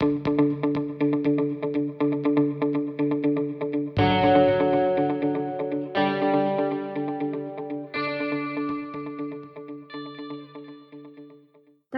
大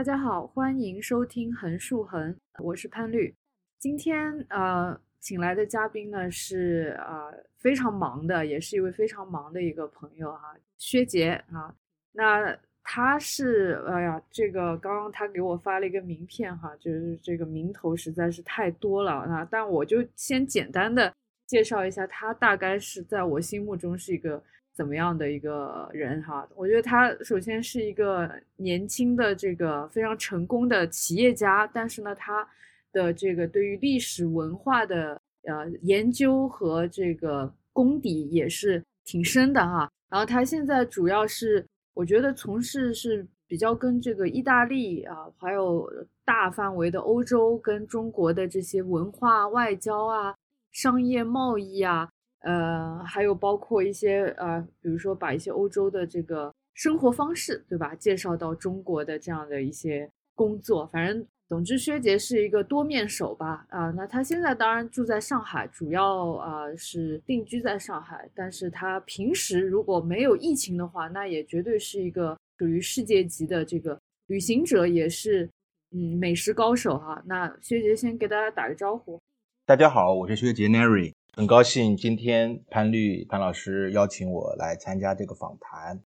家好，欢迎收听横竖横，我是潘绿。今天呃，请来的嘉宾呢是呃非常忙的，也是一位非常忙的一个朋友哈，薛杰啊。那他是哎呀，这个刚刚他给我发了一个名片哈，就是这个名头实在是太多了啊。但我就先简单的介绍一下，他大概是在我心目中是一个。怎么样的一个人哈？我觉得他首先是一个年轻的这个非常成功的企业家，但是呢，他的这个对于历史文化的呃研究和这个功底也是挺深的哈。然后他现在主要是我觉得从事是比较跟这个意大利啊，还有大范围的欧洲跟中国的这些文化外交啊、商业贸易啊。呃，还有包括一些呃，比如说把一些欧洲的这个生活方式，对吧，介绍到中国的这样的一些工作，反正总之，薛杰是一个多面手吧。啊，那他现在当然住在上海，主要啊是定居在上海，但是他平时如果没有疫情的话，那也绝对是一个属于世界级的这个旅行者，也是嗯美食高手哈。那薛杰先给大家打个招呼。大家好，我是薛杰 Nary。很高兴今天潘律潘老师邀请我来参加这个访谈，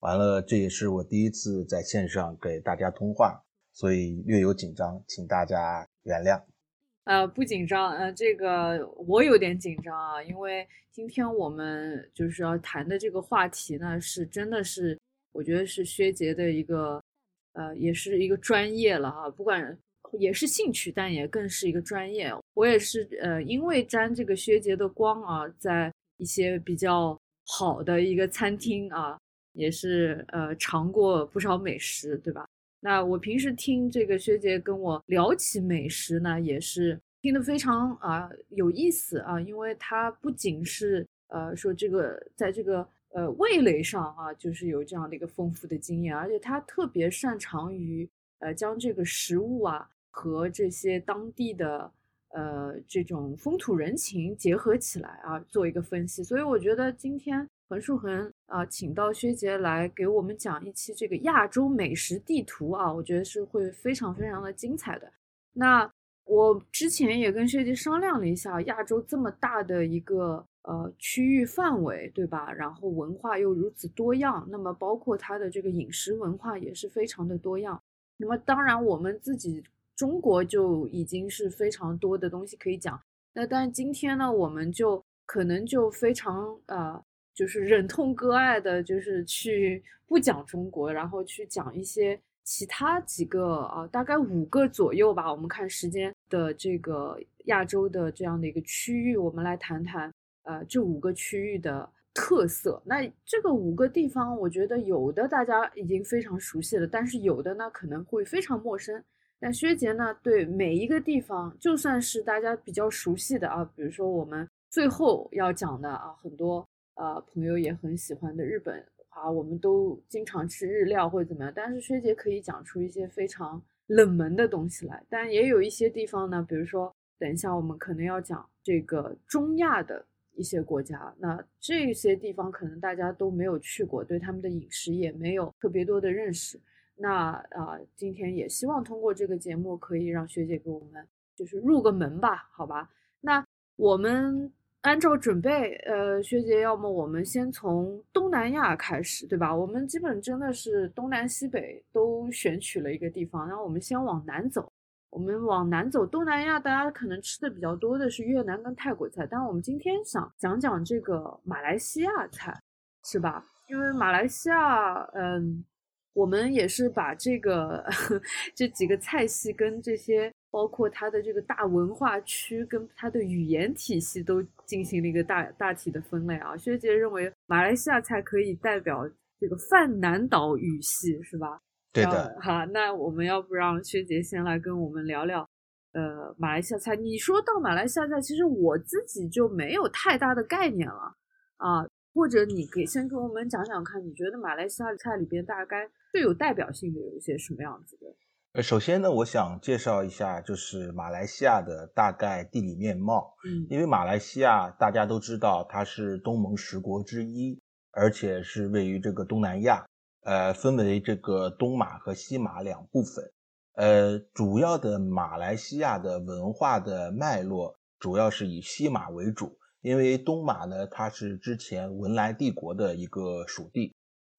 完了这也是我第一次在线上给大家通话，所以略有紧张，请大家原谅。呃，不紧张，呃，这个我有点紧张啊，因为今天我们就是要谈的这个话题呢，是真的是我觉得是薛杰的一个，呃，也是一个专业了哈，不管。也是兴趣，但也更是一个专业。我也是，呃，因为沾这个薛杰的光啊，在一些比较好的一个餐厅啊，也是呃尝过不少美食，对吧？那我平时听这个薛杰跟我聊起美食呢，也是听得非常啊有意思啊，因为他不仅是呃说这个在这个呃味蕾上啊，就是有这样的一个丰富的经验，而且他特别擅长于呃将这个食物啊。和这些当地的呃这种风土人情结合起来啊，做一个分析。所以我觉得今天横竖横啊，请到薛杰来给我们讲一期这个亚洲美食地图啊，我觉得是会非常非常的精彩的。那我之前也跟薛杰商量了一下，亚洲这么大的一个呃区域范围，对吧？然后文化又如此多样，那么包括它的这个饮食文化也是非常的多样。那么当然我们自己。中国就已经是非常多的东西可以讲，那但今天呢，我们就可能就非常呃，就是忍痛割爱的，就是去不讲中国，然后去讲一些其他几个啊，大概五个左右吧。我们看时间的这个亚洲的这样的一个区域，我们来谈谈呃这五个区域的特色。那这个五个地方，我觉得有的大家已经非常熟悉了，但是有的呢可能会非常陌生。那薛杰呢？对每一个地方，就算是大家比较熟悉的啊，比如说我们最后要讲的啊，很多呃朋友也很喜欢的日本啊，我们都经常吃日料或者怎么样。但是薛姐可以讲出一些非常冷门的东西来。但也有一些地方呢，比如说等一下我们可能要讲这个中亚的一些国家，那这些地方可能大家都没有去过，对他们的饮食也没有特别多的认识。那啊，今天也希望通过这个节目，可以让学姐给我们就是入个门吧，好吧？那我们按照准备，呃，学姐，要么我们先从东南亚开始，对吧？我们基本真的是东南西北都选取了一个地方，然后我们先往南走。我们往南走，东南亚大家可能吃的比较多的是越南跟泰国菜，但是我们今天想讲讲这个马来西亚菜，是吧？因为马来西亚，嗯。我们也是把这个 这几个菜系跟这些，包括它的这个大文化区跟它的语言体系都进行了一个大大体的分类啊。薛杰认为马来西亚菜可以代表这个泛南岛语系，是吧？对的。好，那我们要不让薛杰先来跟我们聊聊，呃，马来西亚菜。你说到马来西亚菜，其实我自己就没有太大的概念了啊。或者你可以先跟我们讲讲看，你觉得马来西亚菜里边大概最有代表性的有一些什么样子的呃，首先呢，我想介绍一下，就是马来西亚的大概地理面貌。嗯，因为马来西亚大家都知道，它是东盟十国之一，而且是位于这个东南亚，呃，分为这个东马和西马两部分。呃，主要的马来西亚的文化的脉络，主要是以西马为主，因为东马呢，它是之前文莱帝国的一个属地。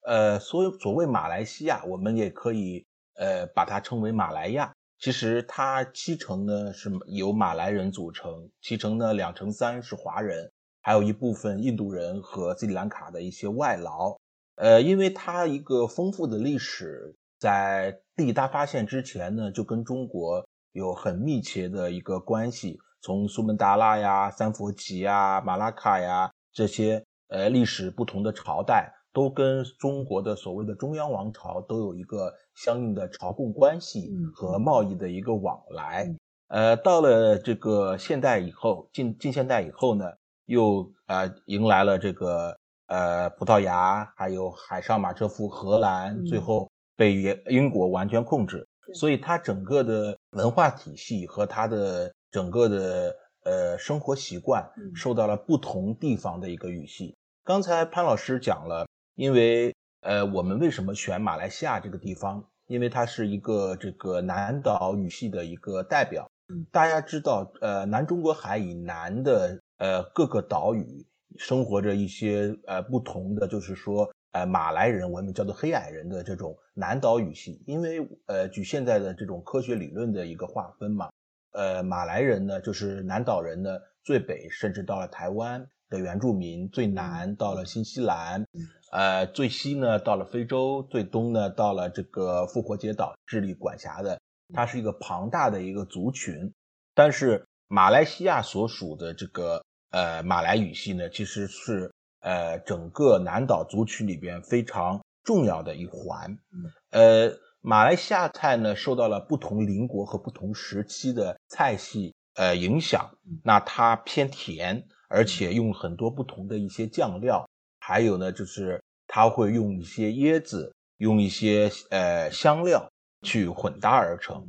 呃，所以所谓马来西亚，我们也可以。呃，把它称为马来亚。其实它七成呢是由马来人组成，七成呢两成三是华人，还有一部分印度人和斯里兰卡的一些外劳。呃，因为它一个丰富的历史，在地大发现之前呢，就跟中国有很密切的一个关系。从苏门答腊呀、三佛齐呀、马拉卡呀这些呃历史不同的朝代。都跟中国的所谓的中央王朝都有一个相应的朝贡关系和贸易的一个往来。呃，到了这个现代以后，近近现代以后呢，又呃迎来了这个呃葡萄牙，还有海上马车夫荷兰，最后被英英国完全控制。所以它整个的文化体系和它的整个的呃生活习惯受到了不同地方的一个语系。刚才潘老师讲了。因为呃，我们为什么选马来西亚这个地方？因为它是一个这个南岛语系的一个代表。大家知道，呃，南中国海以南的呃各个岛屿生活着一些呃不同的，就是说呃马来人，我们叫做黑矮人的这种南岛语系。因为呃，据现在的这种科学理论的一个划分嘛，呃，马来人呢就是南岛人呢最北，甚至到了台湾的原住民最南到了新西兰。呃，最西呢到了非洲，最东呢到了这个复活节岛，智利管辖的，它是一个庞大的一个族群。但是马来西亚所属的这个呃马来语系呢，其实是呃整个南岛族群里边非常重要的一环。呃，马来西亚菜呢受到了不同邻国和不同时期的菜系呃影响，那它偏甜，而且用很多不同的一些酱料。还有呢，就是它会用一些椰子，用一些呃香料去混搭而成。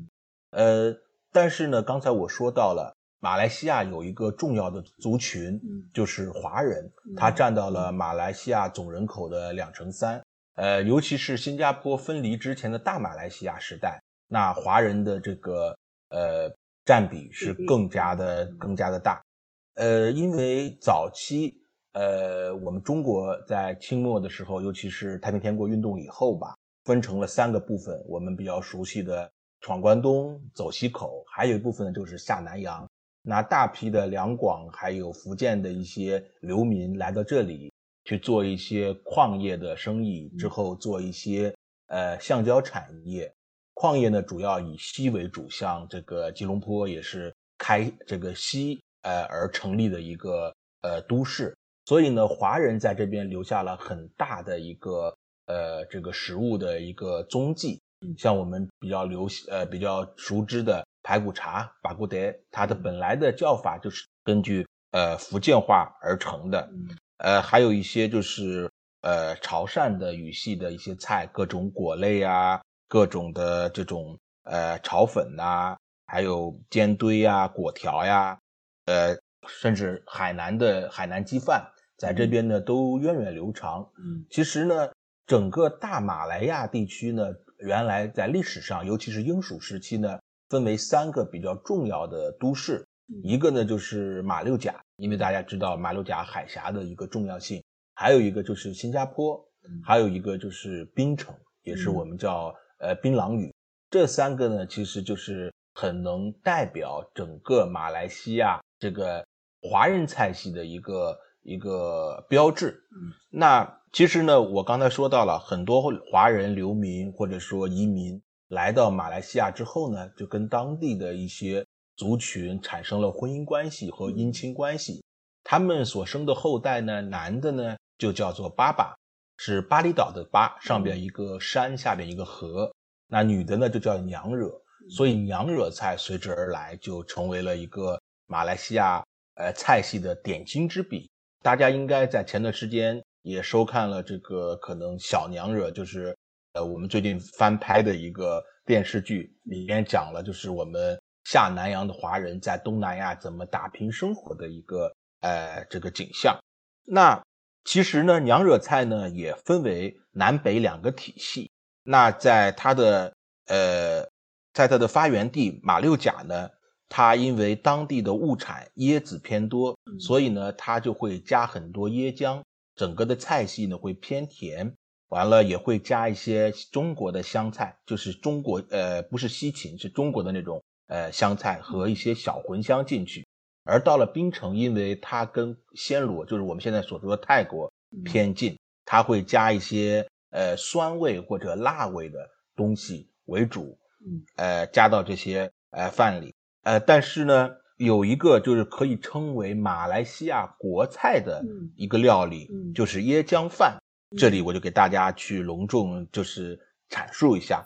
呃，但是呢，刚才我说到了，马来西亚有一个重要的族群，就是华人，他占到了马来西亚总人口的两成三。呃，尤其是新加坡分离之前的大马来西亚时代，那华人的这个呃占比是更加的更加的大。呃，因为早期。呃，我们中国在清末的时候，尤其是太平天国运动以后吧，分成了三个部分。我们比较熟悉的闯关东、走西口，还有一部分呢就是下南洋。那大批的两广还有福建的一些流民来到这里去做一些矿业的生意，之后做一些呃橡胶产业。矿业呢主要以锡为主，像这个吉隆坡也是开这个锡呃而成立的一个呃都市。所以呢，华人在这边留下了很大的一个呃这个食物的一个踪迹，像我们比较流呃比较熟知的排骨茶巴古德，它的本来的叫法就是根据呃福建话而成的，呃还有一些就是呃潮汕的语系的一些菜，各种果类啊，各种的这种呃炒粉呐，还有煎堆呀、果条呀，呃甚至海南的海南鸡饭。在这边呢，都源远流长。嗯，其实呢，整个大马来亚地区呢，原来在历史上，尤其是英属时期呢，分为三个比较重要的都市。一个呢就是马六甲，因为大家知道马六甲海峡的一个重要性；还有一个就是新加坡；还有一个就是槟城，也是我们叫呃槟榔屿。这三个呢，其实就是很能代表整个马来西亚这个华人菜系的一个。一个标志。嗯，那其实呢，我刚才说到了很多华人流民或者说移民来到马来西亚之后呢，就跟当地的一些族群产生了婚姻关系和姻亲关系。他们所生的后代呢，男的呢就叫做巴巴，是巴厘岛的巴，上边一个山，下边一个河。那女的呢就叫娘惹，所以娘惹菜随之而来，就成为了一个马来西亚呃菜系的点睛之笔。大家应该在前段时间也收看了这个可能小娘惹，就是呃，我们最近翻拍的一个电视剧，里面讲了就是我们下南洋的华人在东南亚怎么打拼生活的一个呃这个景象。那其实呢，娘惹菜呢也分为南北两个体系。那在它的呃，在它的发源地马六甲呢，它因为当地的物产椰子偏多，所以呢，它就会加很多椰浆，整个的菜系呢会偏甜。完了也会加一些中国的香菜，就是中国呃不是西芹，是中国的那种呃香菜和一些小茴香进去。而到了槟城，因为它跟暹罗，就是我们现在所说的泰国偏近，它会加一些呃酸味或者辣味的东西为主，呃加到这些呃饭里。呃，但是呢，有一个就是可以称为马来西亚国菜的一个料理，就是椰浆饭。这里我就给大家去隆重就是阐述一下，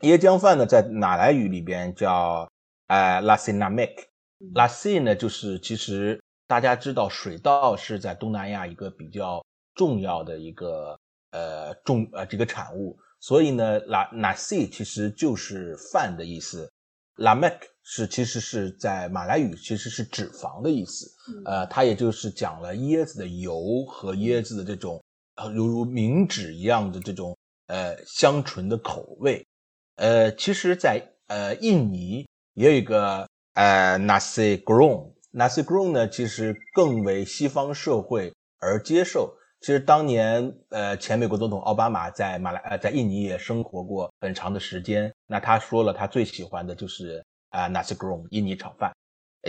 椰浆饭呢，在马来语里边叫呃 lassi namek，lassi 呢就是其实大家知道水稻是在东南亚一个比较重要的一个呃重呃这个产物，所以呢 la nasi 其实就是饭的意思，lamek 是其实是在马来语其实是脂肪的意思，呃它也就是讲了椰子的油和椰子的这种。犹如明脂一样的这种呃香醇的口味，呃，其实，在呃印尼也有一个呃 nasi goreng，nasi goreng 呢，其实更为西方社会而接受。其实当年呃前美国总统奥巴马在马来呃在印尼也生活过很长的时间，那他说了他最喜欢的就是啊 nasi g r o n 印尼炒饭。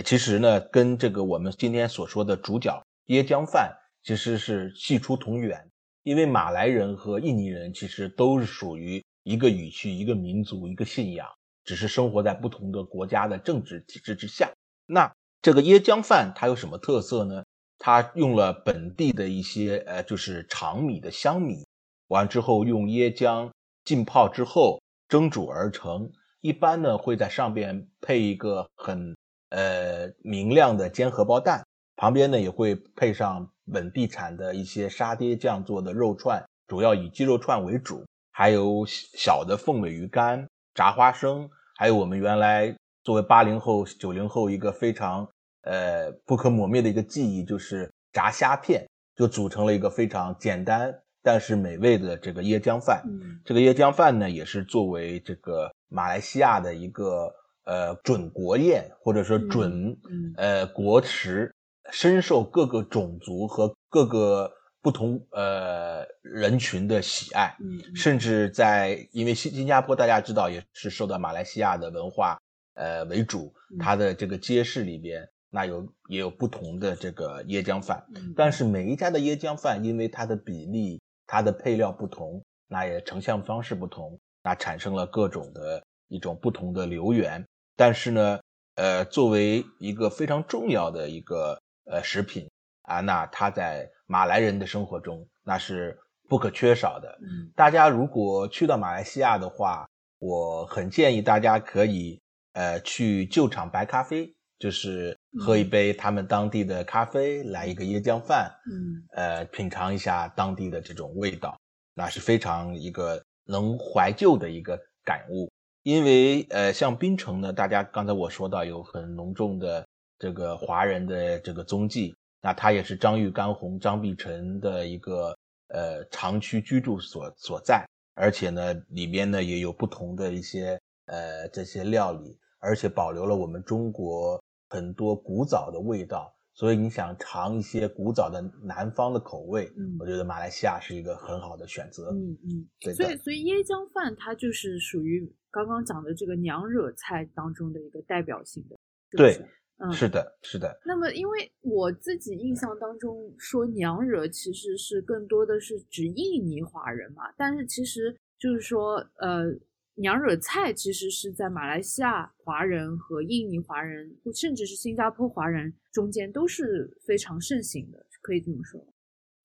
其实呢，跟这个我们今天所说的主角椰浆饭其实是系出同源。因为马来人和印尼人其实都是属于一个语区、一个民族、一个信仰，只是生活在不同的国家的政治体制之下。那这个椰浆饭它有什么特色呢？它用了本地的一些呃，就是长米的香米，完之后用椰浆浸泡之后蒸煮而成。一般呢会在上边配一个很呃明亮的煎荷包蛋，旁边呢也会配上。本地产的一些沙爹酱做的肉串，主要以鸡肉串为主，还有小的凤尾鱼干、炸花生，还有我们原来作为八零后、九零后一个非常呃不可磨灭的一个记忆，就是炸虾片，就组成了一个非常简单但是美味的这个椰浆饭。这个椰浆饭呢，也是作为这个马来西亚的一个呃准国宴，或者说准呃国食。深受各个种族和各个不同呃人群的喜爱，嗯，甚至在因为新新加坡大家知道也是受到马来西亚的文化呃为主，它的这个街市里边那有也有不同的这个椰浆饭，但是每一家的椰浆饭因为它的比例、它的配料不同，那也呈现方式不同，那产生了各种的一种不同的流源。但是呢，呃，作为一个非常重要的一个。呃，食品啊，那它在马来人的生活中那是不可缺少的。嗯，大家如果去到马来西亚的话，我很建议大家可以呃去旧厂白咖啡，就是喝一杯他们当地的咖啡，来一个椰浆饭，嗯，呃，品尝一下当地的这种味道，那是非常一个能怀旧的一个感悟。因为呃，像槟城呢，大家刚才我说到有很浓重的。这个华人的这个踪迹，那它也是张玉干红、张碧晨的一个呃长期居住所所在，而且呢，里边呢也有不同的一些呃这些料理，而且保留了我们中国很多古早的味道。所以你想尝一些古早的南方的口味，嗯，我觉得马来西亚是一个很好的选择。嗯嗯，对。所以所以椰浆饭它就是属于刚刚讲的这个娘惹菜当中的一个代表性的，对。嗯是的，是的。那么，因为我自己印象当中说娘惹其实是更多的是指印尼华人嘛，但是其实就是说，呃，娘惹菜其实是在马来西亚华人和印尼华人，甚至是新加坡华人中间都是非常盛行的，可以这么说。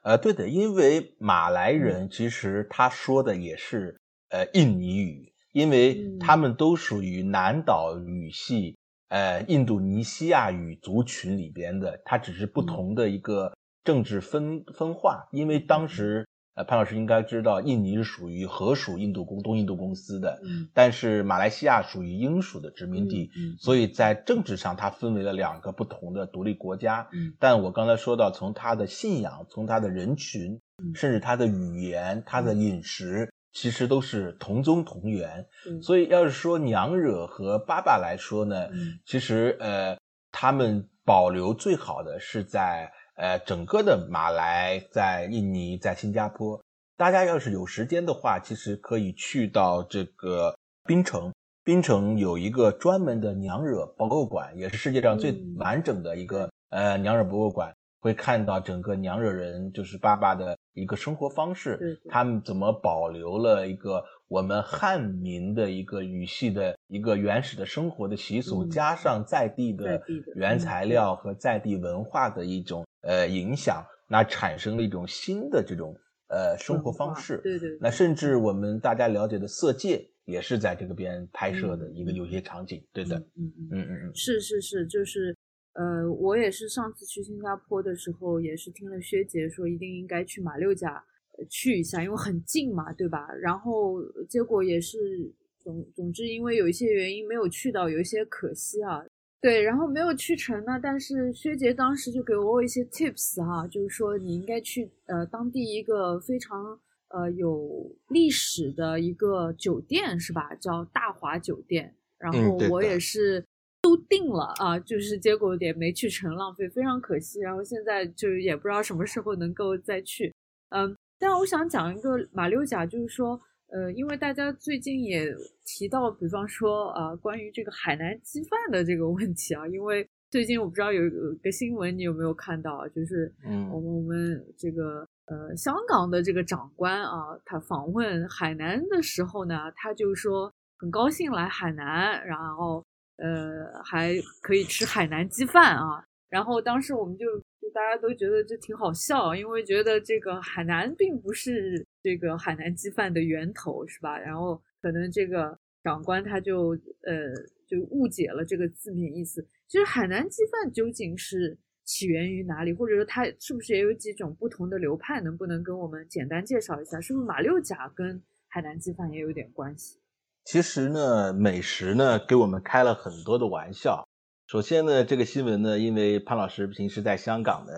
呃，对的，因为马来人其实他说的也是呃印尼语，因为他们都属于南岛语系。呃，印度尼西亚语族群里边的，它只是不同的一个政治分分化。因为当时呃，潘老师应该知道，印尼是属于荷属印度公东印度公司的，嗯但是马来西亚属于英属的殖民地，嗯嗯所以在政治上它分为了两个不同的独立国家。嗯但我刚才说到，从它的信仰，从它的人群，嗯甚至它的语言、它的饮食，其实都是同宗同源。嗯所以，要是说娘惹和爸爸来说呢，嗯其实呃，他们保留最好的是在呃整个的马来，在印尼，在新加坡。大家要是有时间的话，其实可以去到这个槟城。槟城有一个专门的娘惹博物馆，也是世界上最嗯完整的一个、呃娘惹博物馆。会看到整个娘惹人就是爸爸的一个生活方式，他们怎么保留了一个我们汉民的一个语系的一个原始的生活的习俗，嗯加上在地的原嗯材料和在地文化的一种呃影响，那产生了一种新的这种呃生活方式。对对，那甚至我们大家了解的《色戒》也是在这个边拍摄的嗯一个有些场景，对的，嗯嗯嗯，嗯是是是，就是呃，我也是上次去新加坡的时候，也是听了薛杰说一定应该去马六甲呃去一下，因为很近嘛，对吧？然后结果也是总总之因为有一些原因没有去到，有一些可惜啊。对，然后没有去成呢，但是薛杰当时就给我一些 tips 哈、就是说你应该去呃当地一个非常呃有历史的一个酒店是吧？叫大华酒店。然后我也是都定了啊，就是结果也没去成，浪费，非常可惜。然后现在就是也不知道什么时候能够再去。嗯，但我想讲一个马六甲，就是说，呃，因为大家最近也提到，比方说啊、呃，关于这个海南鸡饭的这个问题啊，因为最近我不知道有有个新闻你有没有看到啊，就是嗯我们我们这个呃香港的这个长官啊，他访问海南的时候呢，他就说很高兴来海南，然后呃还可以吃海南鸡饭啊。然后当时我们就就大家都觉得这挺好笑，因为觉得这个海南并不是这个海南鸡饭的源头，是吧？然后可能这个长官他就呃就误解了这个字面意思。其实海南鸡饭究竟是起源于哪里，或者说它是不是也有几种不同的流派？能不能跟我们简单介绍一下？是不是马六甲跟海南鸡饭也有点关系？其实呢，美食呢给我们开了很多的玩笑。首先呢，这个新闻呢，因为潘老师平时在香港呢，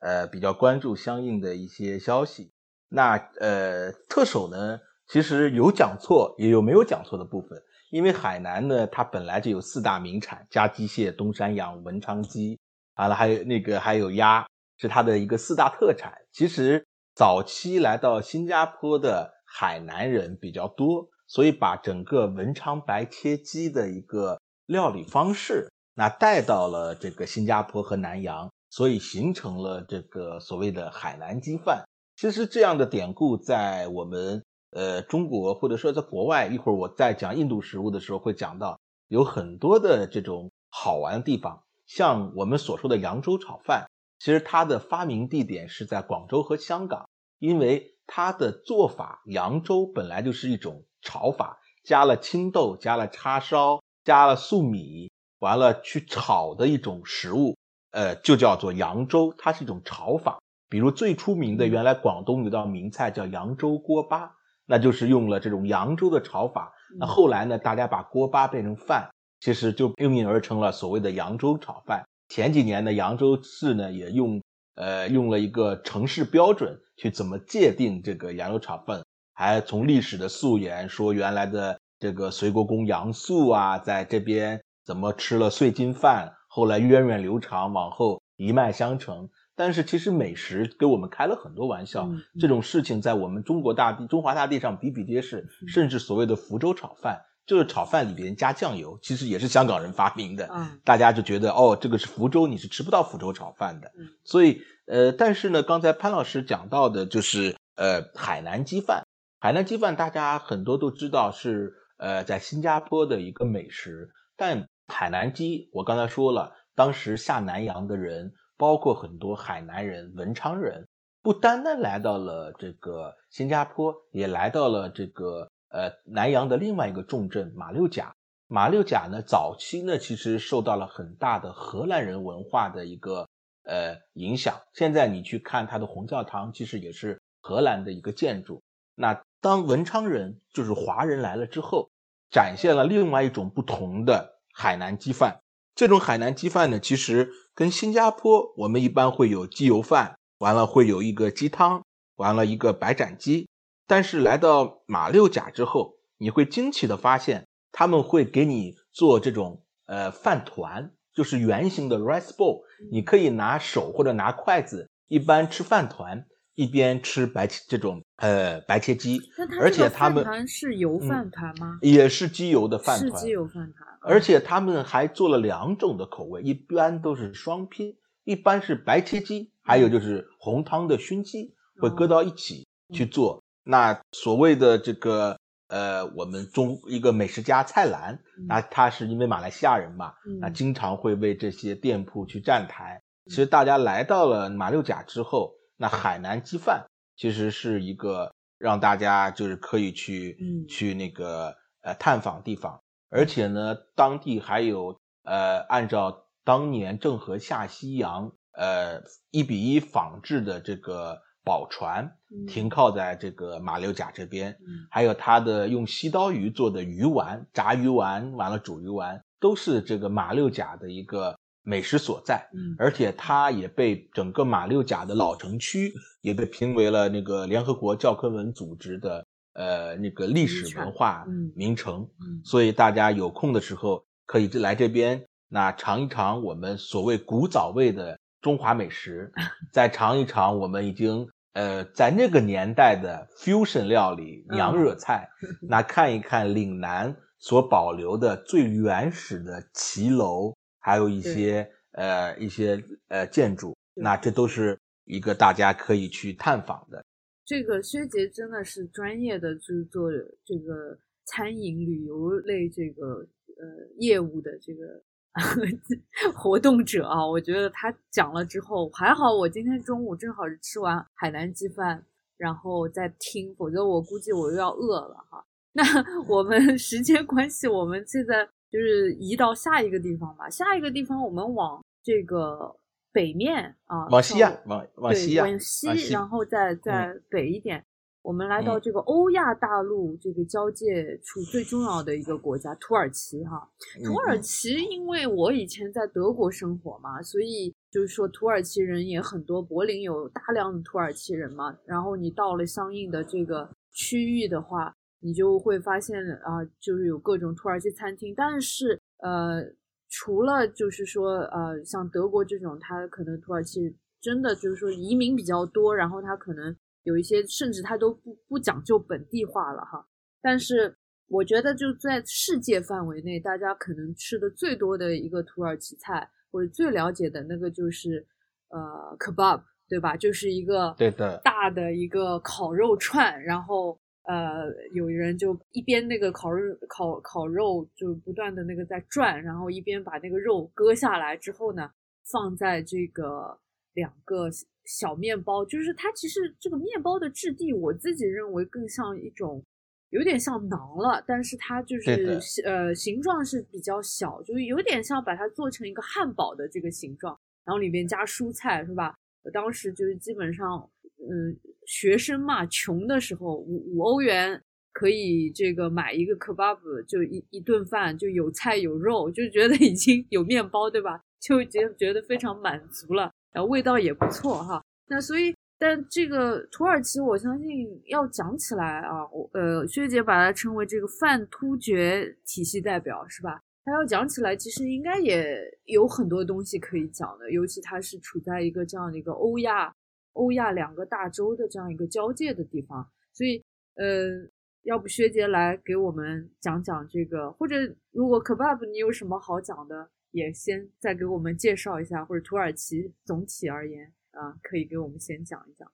呃，比较关注相应的一些消息。那呃，特首呢，其实有讲错，也有没有讲错的部分。因为海南呢，它本来就有四大名产：家鸡蟹、东山羊、文昌鸡，完了还有那个还有鸭，是它的一个四大特产。其实早期来到新加坡的海南人比较多，所以把整个文昌白切鸡的一个料理方式。那带到了这个新加坡和南洋，所以形成了这个所谓的海南鸡饭。其实这样的典故在我们呃中国或者说在国外，一会儿我在讲印度食物的时候会讲到，有很多的这种好玩的地方。像我们所说的扬州炒饭，其实它的发明地点是在广州和香港，因为它的做法，扬州本来就是一种炒法，加了青豆，加了叉烧，加了粟米。完了去炒的一种食物，呃，就叫做扬州，它是一种炒法。比如最出名的，原来广东有道名菜叫扬州锅巴，那就是用了这种扬州的炒法。那后来呢，大家把锅巴变成饭，其实就应运而成了所谓的扬州炒饭。前几年呢，扬州市呢也用呃用了一个城市标准去怎么界定这个扬州炒饭，还从历史的溯源说原来的这个隋国公杨素啊，在这边。怎么吃了碎金饭，后来源远流长，往后一脉相承。但是其实美食给我们开了很多玩笑，嗯、这种事情在我们中国大地、中华大地上比比皆是。嗯、甚至所谓的福州炒饭，就是炒饭里边加酱油，其实也是香港人发明的。嗯、大家就觉得哦，这个是福州，你是吃不到福州炒饭的。嗯、所以呃，但是呢，刚才潘老师讲到的就是呃海南鸡饭，海南鸡饭大家很多都知道是呃在新加坡的一个美食，但海南鸡，我刚才说了，当时下南洋的人，包括很多海南人、文昌人，不单单来到了这个新加坡，也来到了这个呃南洋的另外一个重镇马六甲。马六甲呢，早期呢其实受到了很大的荷兰人文化的一个呃影响。现在你去看它的红教堂，其实也是荷兰的一个建筑。那当文昌人就是华人来了之后，展现了另外一种不同的海南鸡饭。这种海南鸡饭呢，其实跟新加坡我们一般会有鸡油饭，完了会有一个鸡汤，完了一个白斩鸡。但是来到马六甲之后，你会惊奇的发现，他们会给你做这种呃饭团，就是圆形的 rice bowl，你可以拿手或者拿筷子，一般吃饭团。一边吃白切这种呃白切鸡，而且他们是油饭团吗？也是鸡油的饭团，是鸡油饭团。而且他们还做了两种的口味，一般都是双拼，一般是白切鸡，还有就是红汤的熏鸡会搁到一起去做。那所谓的这个呃，我们中一个美食家蔡澜，那他是因为马来西亚人嘛，那经常会为这些店铺去站台。其实大家来到了马六甲之后。那海南鸡饭其实是一个让大家就是可以去嗯。去那个呃探访地方，而且呢，当地还有呃按照当年郑和下西洋呃一比一仿制的这个宝船停靠在这个马六甲这边，还有它的用西刀鱼做的鱼丸、炸鱼丸，完了煮鱼丸都是这个马六甲的一个。美食所在，嗯，而且它也被整个马六甲的老城区也被评为了那个联合国教科文组织的呃那个历史文化名城，嗯，所以大家有空的时候可以来这边，那尝一尝我们所谓古早味的中华美食，再尝一尝我们已经呃在那个年代的 fusion 料理娘惹菜，那看一看岭南所保留的最原始的骑楼。还有一些呃一些呃建筑，那这都是一个大家可以去探访的。这个薛杰真的是专业的，就是做这个餐饮旅游类这个呃业务的这个 活动者啊。我觉得他讲了之后，还好我今天中午正好是吃完海南鸡饭，然后再听，否则我估计我又要饿了哈。那我们时间关系，我们现在。就是移到下一个地方吧，下一个地方我们往这个北面啊，往西啊，往往西呀，往西，然后再再北一点，我们来到这个欧亚大陆这个交界处最重要的一个国家土耳其哈。土耳其，因为我以前在德国生活嘛，所以就是说土耳其人也很多，柏林有大量的土耳其人嘛。然后你到了相应的这个区域的话。你就会发现啊，就是有各种土耳其餐厅，但是呃，除了就是说呃，像德国这种，它可能土耳其真的就是说移民比较多，然后它可能有一些甚至它都不不讲究本地化了哈。但是我觉得就在世界范围内，大家可能吃的最多的一个土耳其菜，或者最了解的那个就是呃，kebab，对吧？就是一个对的大的一个烤肉串，然后。呃，有人就一边那个烤肉烤烤肉就不断的那个在转，然后一边把那个肉割下来之后呢，放在这个两个小面包，就是它其实这个面包的质地，我自己认为更像一种有点像馕了，但是它就是呃形状是比较小，就是有点像把它做成一个汉堡的这个形状，然后里面加蔬菜是吧？我当时就是基本上。嗯，学生嘛，穷的时候五五欧元可以这个买一个 kebab，就一一顿饭就有菜有肉，就觉得已经有面包，对吧？就觉觉得非常满足了，然后味道也不错哈。那所以，但这个土耳其，我相信要讲起来啊，我呃，薛姐把它称为这个泛突厥体系代表，是吧？它要讲起来，其实应该也有很多东西可以讲的，尤其它是处在一个这样的一个欧亚。欧亚两个大洲的这样一个交界的地方，所以，呃，要不薛杰来给我们讲讲这个，或者如果 kebab 你有什么好讲的，也先再给我们介绍一下，或者土耳其总体而言啊，可以给我们先讲一讲。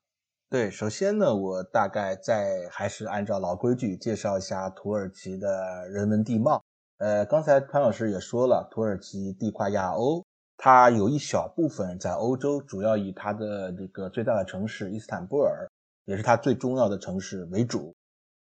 对，首先呢，我大概再还是按照老规矩介绍一下土耳其的人文地貌。呃，刚才潘老师也说了，土耳其地跨亚欧。它有一小部分在欧洲，主要以它的这个最大的城市伊斯坦布尔，也是它最重要的城市为主。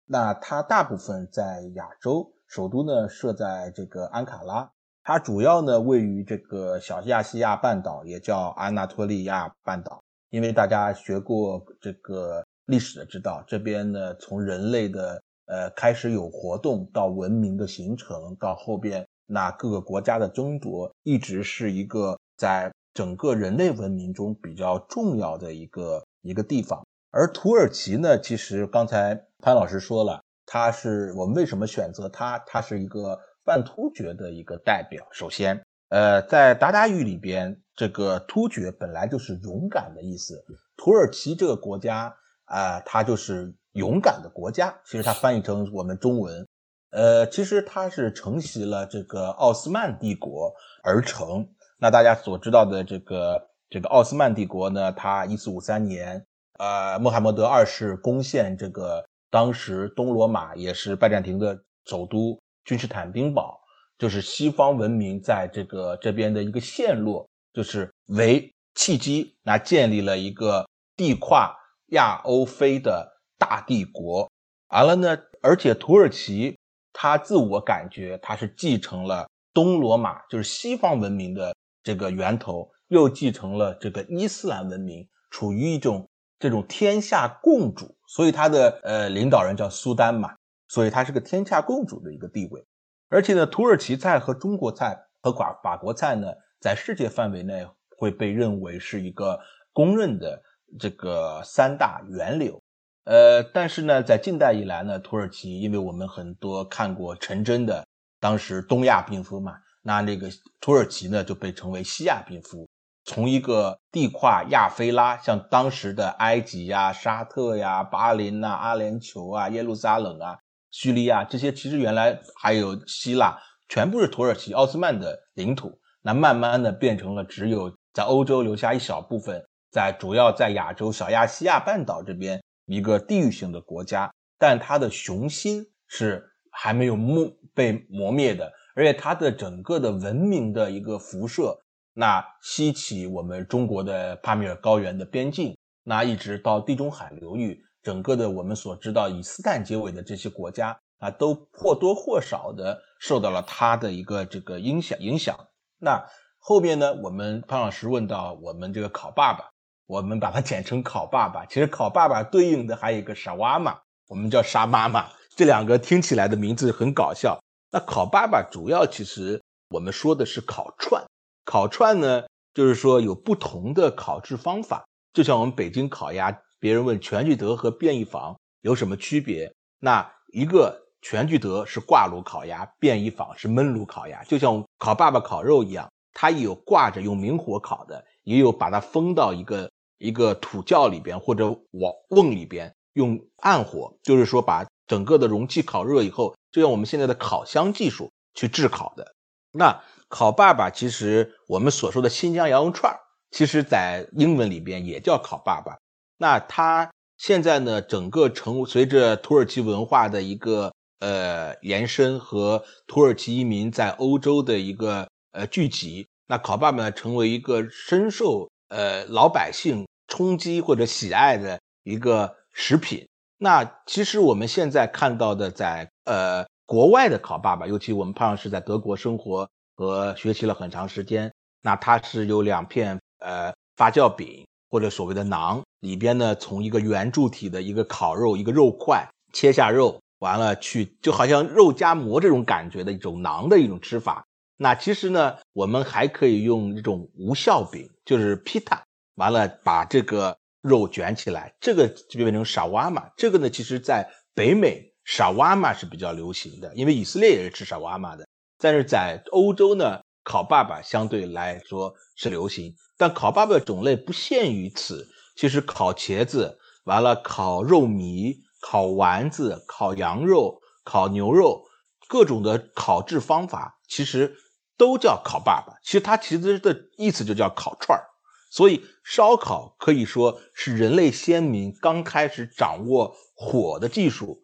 那它大部分在亚洲，首都呢设在这个安卡拉。它主要呢位于这个小亚细亚半岛，也叫安纳托利亚半岛。因为大家学过这个历史的知道，这边呢从人类的呃开始有活动到文明的形成，到后边那各个国家的争夺，一直是一个在整个人类文明中比较重要的一个一个地方。而土耳其呢，其实刚才潘老师说了，它是我们为什么选择它？它是一个泛突厥的一个代表。首先，呃，在鞑靼语里边，这个突厥本来就是勇敢的意思。土耳其这个国家啊，它就是勇敢的国家。其实它翻译成我们中文，呃，其实它是承袭了这个奥斯曼帝国而成。那大家所知道的这个这个奥斯曼帝国呢，它一四五三年。呃，穆罕默德二世攻陷这个当时东罗马也是拜占庭的首都君士坦丁堡，就是西方文明在这个这边的一个陷落，就是为契机，那建立了一个地跨亚欧非的大帝国。完了呢，而且土耳其他自我感觉他是继承了东罗马，就是西方文明的这个源头，又继承了这个伊斯兰文明，处于一种。这种天下共主，所以他的呃领导人叫苏丹嘛，所以他是个天下共主的一个地位。而且呢，土耳其菜和中国菜和法法国菜呢，在世界范围内会被认为是一个公认的这个三大源流。呃，但是呢，在近代以来呢，土耳其因为我们很多看过陈真的当时东亚病夫嘛，那那个土耳其呢就被称为西亚病夫。从一个地跨亚非拉，像当时的埃及呀、沙特呀、巴林呐、阿联酋啊、耶路撒冷啊、叙利亚这些，其实原来还有希腊，全部是土耳其奥斯曼的领土。那慢慢的变成了只有在欧洲留下一小部分，在主要在亚洲小亚细亚半岛这边一个地域性的国家，但它的雄心是还没有磨被磨灭的，而且它的整个的文明的一个辐射。那西起我们中国的帕米尔高原的边境，那一直到地中海流域，整个的我们所知道以斯坦结尾的这些国家啊，都或多或少的受到了它的一个这个影响影响。那后面呢，我们潘老师问到我们这个考爸爸，我们把它简称烤爸爸。其实烤爸爸对应的还有一个沙瓦玛，我们叫沙妈妈，这两个听起来的名字很搞笑。那烤爸爸主要其实我们说的是烤串。烤串呢，就是说有不同的烤制方法，就像我们北京烤鸭，别人问全聚德和便宜坊有什么区别，那一个全聚德是挂炉烤鸭，便宜坊是焖炉烤鸭，就像烤爸爸烤肉一样，它有挂着用明火烤的，也有把它封到一个一个土窖里边或者瓦瓮里边用暗火，就是说把整个的容器烤热以后，就用我们现在的烤箱技术去炙烤的，那。烤爸爸，其实我们所说的新疆羊肉串其实在英文里边也叫烤爸爸。那它现在呢，整个成随着土耳其文化的一个呃延伸和土耳其移民在欧洲的一个呃聚集，那烤爸爸呢成为一个深受呃老百姓冲击或者喜爱的一个食品。那其实我们现在看到的，在呃国外的烤爸爸，尤其我们潘老师在德国生活。和学习了很长时间，那它是有两片呃发酵饼或者所谓的馕，里边呢从一个圆柱体的一个烤肉一个肉块切下肉，完了去就好像肉夹馍这种感觉的一种馕的一种吃法。那其实呢，我们还可以用一种无效饼，就是 pita，完了把这个肉卷起来，这个就变成沙瓦玛。这个呢，其实在北美沙瓦玛是比较流行的，因为以色列也是吃沙瓦玛的。但是在欧洲呢，烤爸爸相对来说是流行，但烤爸爸的种类不限于此。其实烤茄子，完了烤肉糜、烤丸子、烤羊肉、烤牛肉，各种的烤制方法其实都叫烤爸爸。其实它其实的意思就叫烤串儿。所以烧烤可以说是人类先民刚开始掌握火的技术，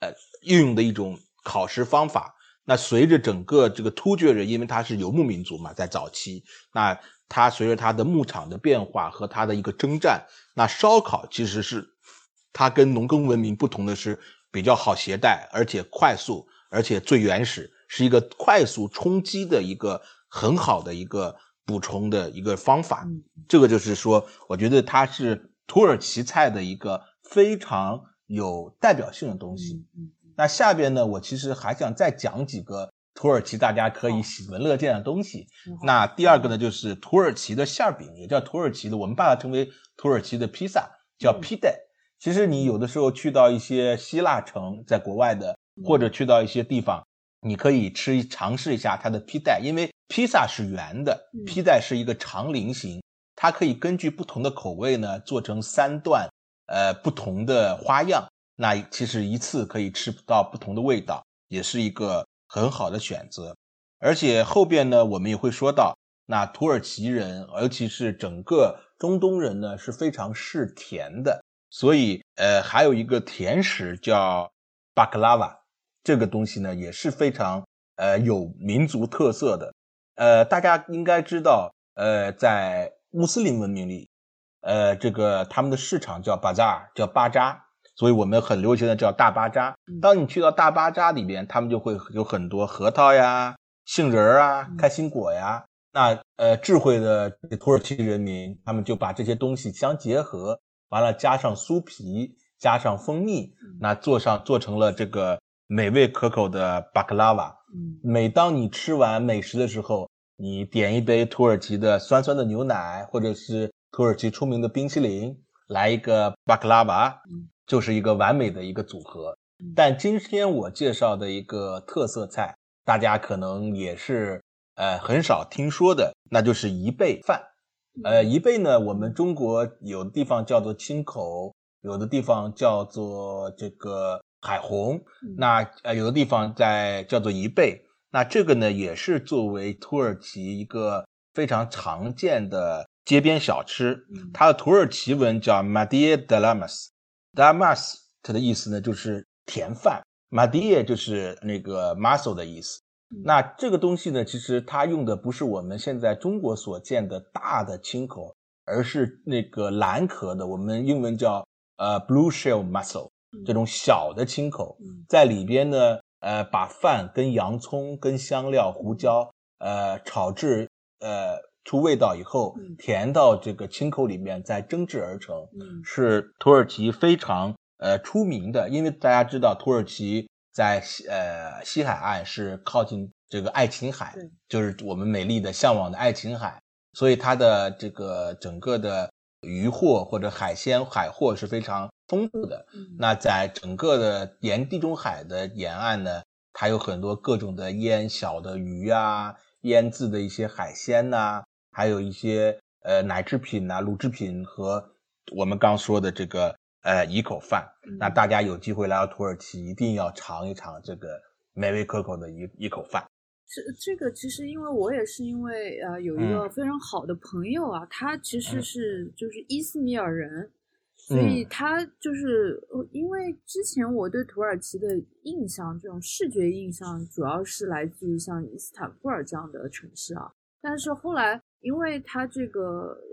呃，运用的一种烤食方法。那随着整个这个突厥人，因为他是游牧民族嘛，在早期，那他随着他的牧场的变化和他的一个征战，那烧烤其实是它跟农耕文明不同的是比较好携带，而且快速，而且最原始，是一个快速冲击的一个很好的一个补充的一个方法。这个就是说，我觉得它是土耳其菜的一个非常有代表性的东西。嗯那下边呢，我其实还想再讲几个土耳其大家可以喜闻乐见的东西。嗯，那第二个呢，就是土耳其的馅儿饼，也叫土耳其的，我们把它称为土耳其的披萨，叫嗯披带。其实你有的时候去到一些希腊城，在国外的，嗯或者去到一些地方，你可以吃尝试一下它的披带，因为披萨是圆的嗯，披带是一个长菱形，它可以根据不同的口味呢做成三段，呃，不同的花样。那其实一次可以吃到不同的味道，也是一个很好的选择。而且后边呢，我们也会说到，那土耳其人，尤其是整个中东人呢，是非常嗜甜的，所以呃，还有一个甜食叫巴克拉瓦，这个东西呢也是非常呃有民族特色的。呃，大家应该知道，呃，在穆斯林文明里，呃，这个他们的市场叫巴扎尔，叫巴扎，所以我们很流行的叫大巴扎。嗯当你去到大巴扎里边，他们就会有很多核桃呀、杏仁儿啊嗯、开心果呀。那呃，智慧的土耳其人民，他们就把这些东西相结合，完了加上酥皮，加上蜂蜜，嗯那做上做成了这个美味可口的巴克拉瓦。嗯每当你吃完美食的时候，你点一杯土耳其的酸酸的牛奶，或者是土耳其出名的冰淇淋，来一个巴克拉瓦嗯，就是一个完美的一个组合嗯。但今天我介绍的一个特色菜，大家可能也是呃很少听说的，那就是贻贝饭。呃，贻贝呢，我们中国有的地方叫做青口，有的地方叫做这个海虹，嗯那呃有的地方在叫做贻贝。那这个呢，也是作为土耳其一个非常常见的街边小吃。嗯它的土耳其文叫 Madie Delamas，Delamas 它的意思呢就是甜饭，Madie 就是那个 muscle 的意思。嗯那这个东西呢，其实它用的不是我们现在中国所见的大的青口，而是那个蓝壳的，我们英文叫呃 blue shell mussel 这种小的青口，嗯在里边呢，呃，把饭跟洋葱、跟香料、胡椒，呃，炒制，呃，出味道以后嗯，填到这个青口里面，再蒸制而成，嗯。是土耳其非常呃出名的。因为大家知道，土耳其在西呃西海岸是靠近这个爱琴海，就是我们美丽的向往的爱琴海，所以它的这个整个的渔获或者海鲜海货是非常丰富的。嗯那在整个的沿地中海的沿岸呢，它有很多各种的腌小的鱼啊，腌制的一些海鲜呐、还有一些呃奶制品呐、乳制品和我们刚说的这个呃一口饭。那嗯大家有机会来到土耳其，一定要尝一尝这个美味可口的一一口饭。这这个其实因为我也是因为呃有一嗯。个非常好的朋友啊，他其实嗯。是就是伊斯米尔人，所以嗯。他就是呃因为之前我对土耳其的印象，这种视觉印象主要是来自于像伊斯坦布尔这样的城市啊，但是后来因为他这个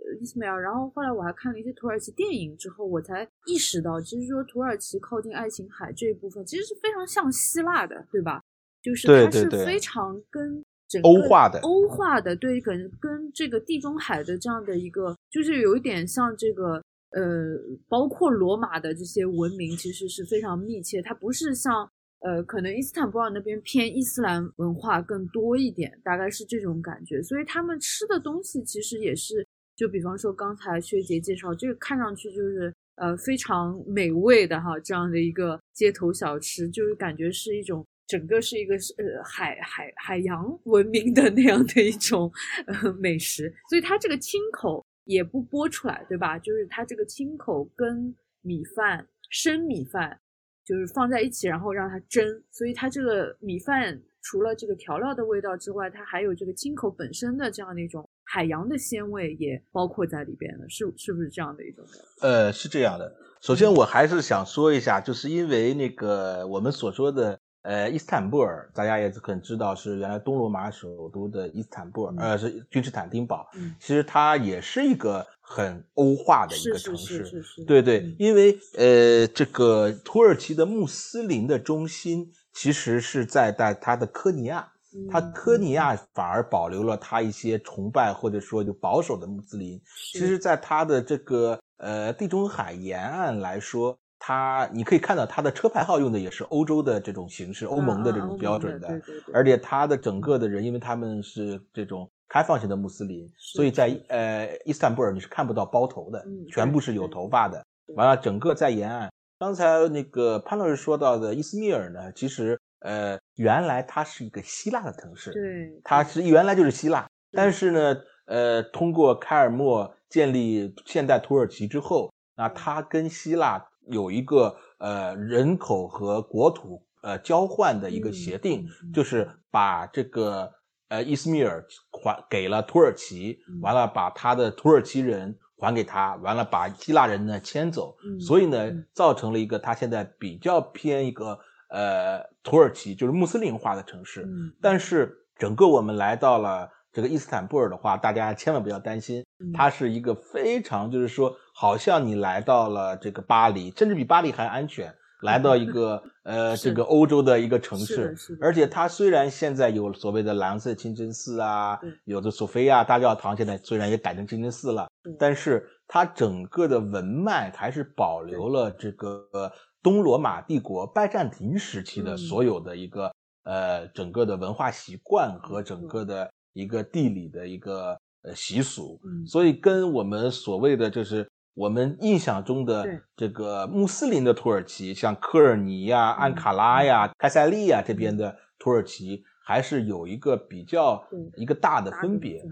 呃伊斯米尔，然后后来我还看了一些土耳其电影之后，我才意识到，其实说土耳其靠近爱琴海这一部分其实是非常像希腊的，对吧？就是它是非常跟整个欧化的欧化的，对，跟跟这个地中海的这样的一个，就是有一点像这个呃，包括罗马的这些文明，其实是非常密切。它不是像呃，可能伊斯坦布尔那边偏伊斯兰文化更多一点，大概是这种感觉。所以他们吃的东西其实也是，就比方说刚才薛杰介绍，这个看上去就是呃非常美味的哈，这样的一个街头小吃，就是感觉是一种。整个是一个是呃海海海洋文明的那样的一种呃美食，所以它这个清口也不剥出来，对吧？就是它这个清口跟米饭生米饭就是放在一起，然后让它蒸，所以它这个米饭除了这个调料的味道之外，它还有这个清口本身的这样的一种海洋的鲜味也包括在里边了，是是不是这样的一种？呃，是这样的。首先，我还是想说一下，就是因为那个我们所说的。呃，伊斯坦布尔，大家也很知道是原来东罗马首都的伊斯坦布尔，嗯呃，是君士坦丁堡。嗯其实它也是一个很欧化的一个城市。是是是，对对，嗯因为呃，这个土耳其的穆斯林的中心其实是在在它的科尼亚，它嗯科尼亚反而保留了它一些崇拜或者说就保守的穆斯林。其实，在它的这个呃地中海沿岸来说，它你可以看到它的车牌号用的也是欧洲的这种形式，欧盟的这种标准的，对对对。而且它的整个的人，因为他们是这种开放型的穆斯林，所以在呃伊斯坦布尔你是看不到包头的，全部是有头发的。完了，整个在沿岸，刚才那个潘老师说到的伊斯密尔呢，其实呃原来它是一个希腊的城市，对，它是原来就是希腊，但是呢，呃，通过开尔莫建立现代土耳其之后，那它跟希腊。有一个呃人口和国土呃交换的一个协定，就是把这个呃伊斯密尔还给了土耳其，完了把他的土耳其人还给他，完了把希腊人呢迁走，所以呢造成了一个他现在比较偏一个呃土耳其就是穆斯林化的城市，但是整个我们来到了。这个伊斯坦布尔的话，大家千万不要担心，它是一个非常，就是说，好像你来到了这个巴黎，甚至比巴黎还安全，来到一 个呃这个欧洲的一个城市，而且它虽然现在有所谓的蓝色清真寺啊，有的索菲亚大教堂现在虽然也改成清真寺了，但是它整个的文脉还是保留了这个东罗马帝国拜占庭时期的所有的一个呃整个的文化习惯和整个的。一个地理的一个呃习俗，所以跟我们所谓的就是我们印象中的这个穆斯林的土耳其，像科尔尼呀、安卡拉呀、开塞利亚这边的土耳其，还是有一个比较一个大的分别。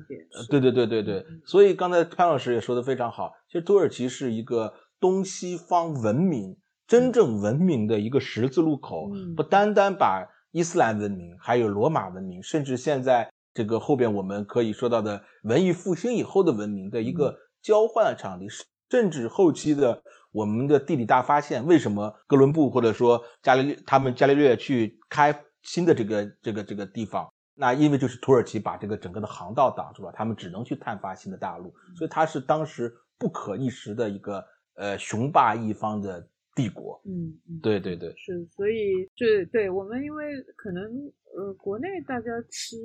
对对对对对，所以刚才潘老师也说的非常好，其实土耳其是一个东西方文明真正文明的一个十字路口，不单单把伊斯兰文明，还有罗马文明，甚至现在。这个后边我们可以说到的文艺复兴以后的文明的一个交换的场地，甚至后期的我们的地理大发现，为什么哥伦布或者说伽利略他们伽利略去开新的这个这个这个地方？那因为就是土耳其把这个整个的航道挡住了，他们只能去探发新的大陆，所以它是当时不可一世的一个呃雄霸一方的帝国。嗯，对对对，是，所以对对我们因为可能呃国内大家吃。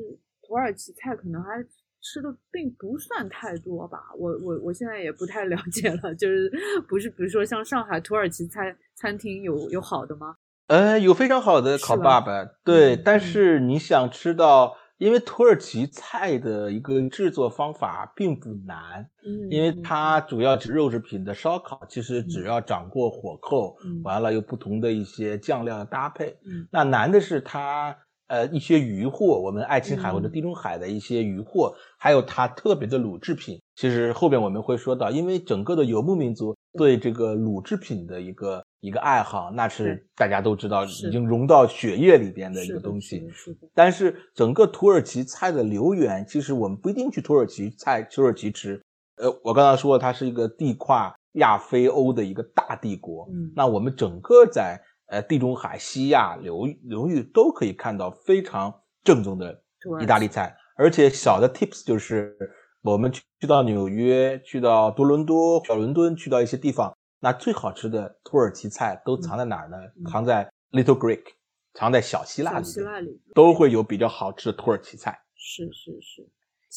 土耳其菜可能还吃的并不算太多吧，我我我现在也不太了解了，就是不是比如说像上海土耳其餐餐厅有有好的吗？呃，有非常好的烤爸爸，对，但是你想吃到，因为土耳其菜的一个制作方法并不难，嗯，因为它主要是肉制品的烧烤，其实只要掌握火候，完了有不同的一些酱料的搭配，嗯，那难的是它。呃，一些渔获，我们爱琴海或者地中海的一些渔获，还有它特别的乳制品。其实后边我们会说到，因为整个的游牧民族对这个乳制品的一个一个爱好，那是大家都知道，已经融到血液里边的一个东西。但是整个土耳其菜的流源，其实我们不一定去土耳其菜土耳其吃。呃，我刚才说它是一个地跨亚非欧的一个大帝国。嗯。那我们整个在。呃，地中海、西亚流流域都可以看到非常正宗的意大利菜，而且小的 tips 就是，我们去去到纽约、去到多伦多、小伦敦、去到一些地方，那最好吃的土耳其菜都藏在哪儿呢？藏在 Little Greek，藏在小希腊里，希腊里都会有比较好吃的土耳其菜。是是是。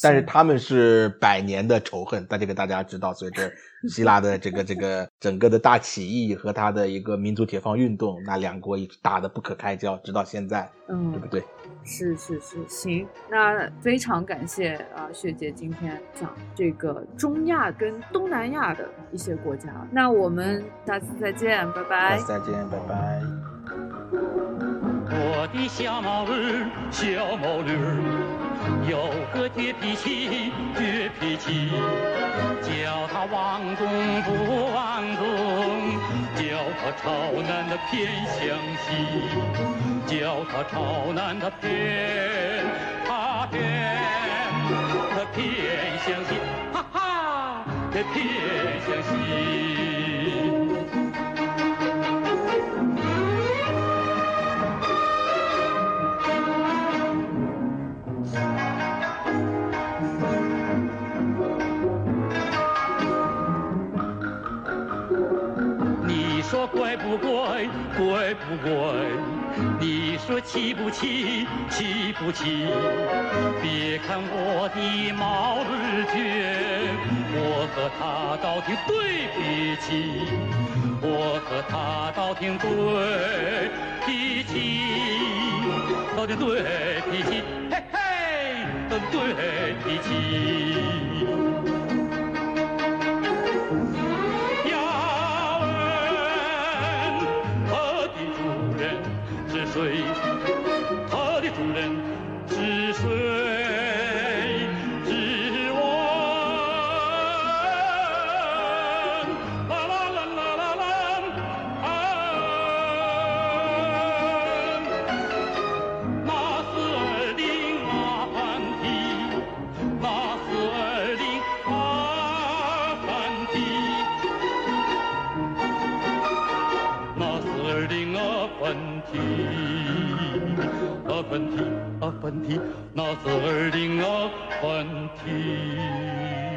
但是他们是百年的仇恨，大家给大家知道，随着 希腊的这个这个整个的大起义和他的一个民族解放运动，那两国一直打得不可开交，直到现在，嗯，对不对？是是是，行，那非常感谢啊，雪姐今天讲这个中亚跟东南亚的一些国家，那我们下次再见，拜拜。下次再见，拜拜。我的小毛驴，小毛驴。有个倔脾气，倔脾气，叫他忘东不忘东，叫他朝南他偏向西，叫他朝南他偏，他偏，他偏向西，哈哈，他偏向西。说乖不乖，乖不乖？你说气不气，气不气？别看我的毛驴倔，我和他倒挺对脾气，我和他倒挺对脾气，倒挺对脾气，嘿嘿，倒挺对脾气。那是二零阿凡提。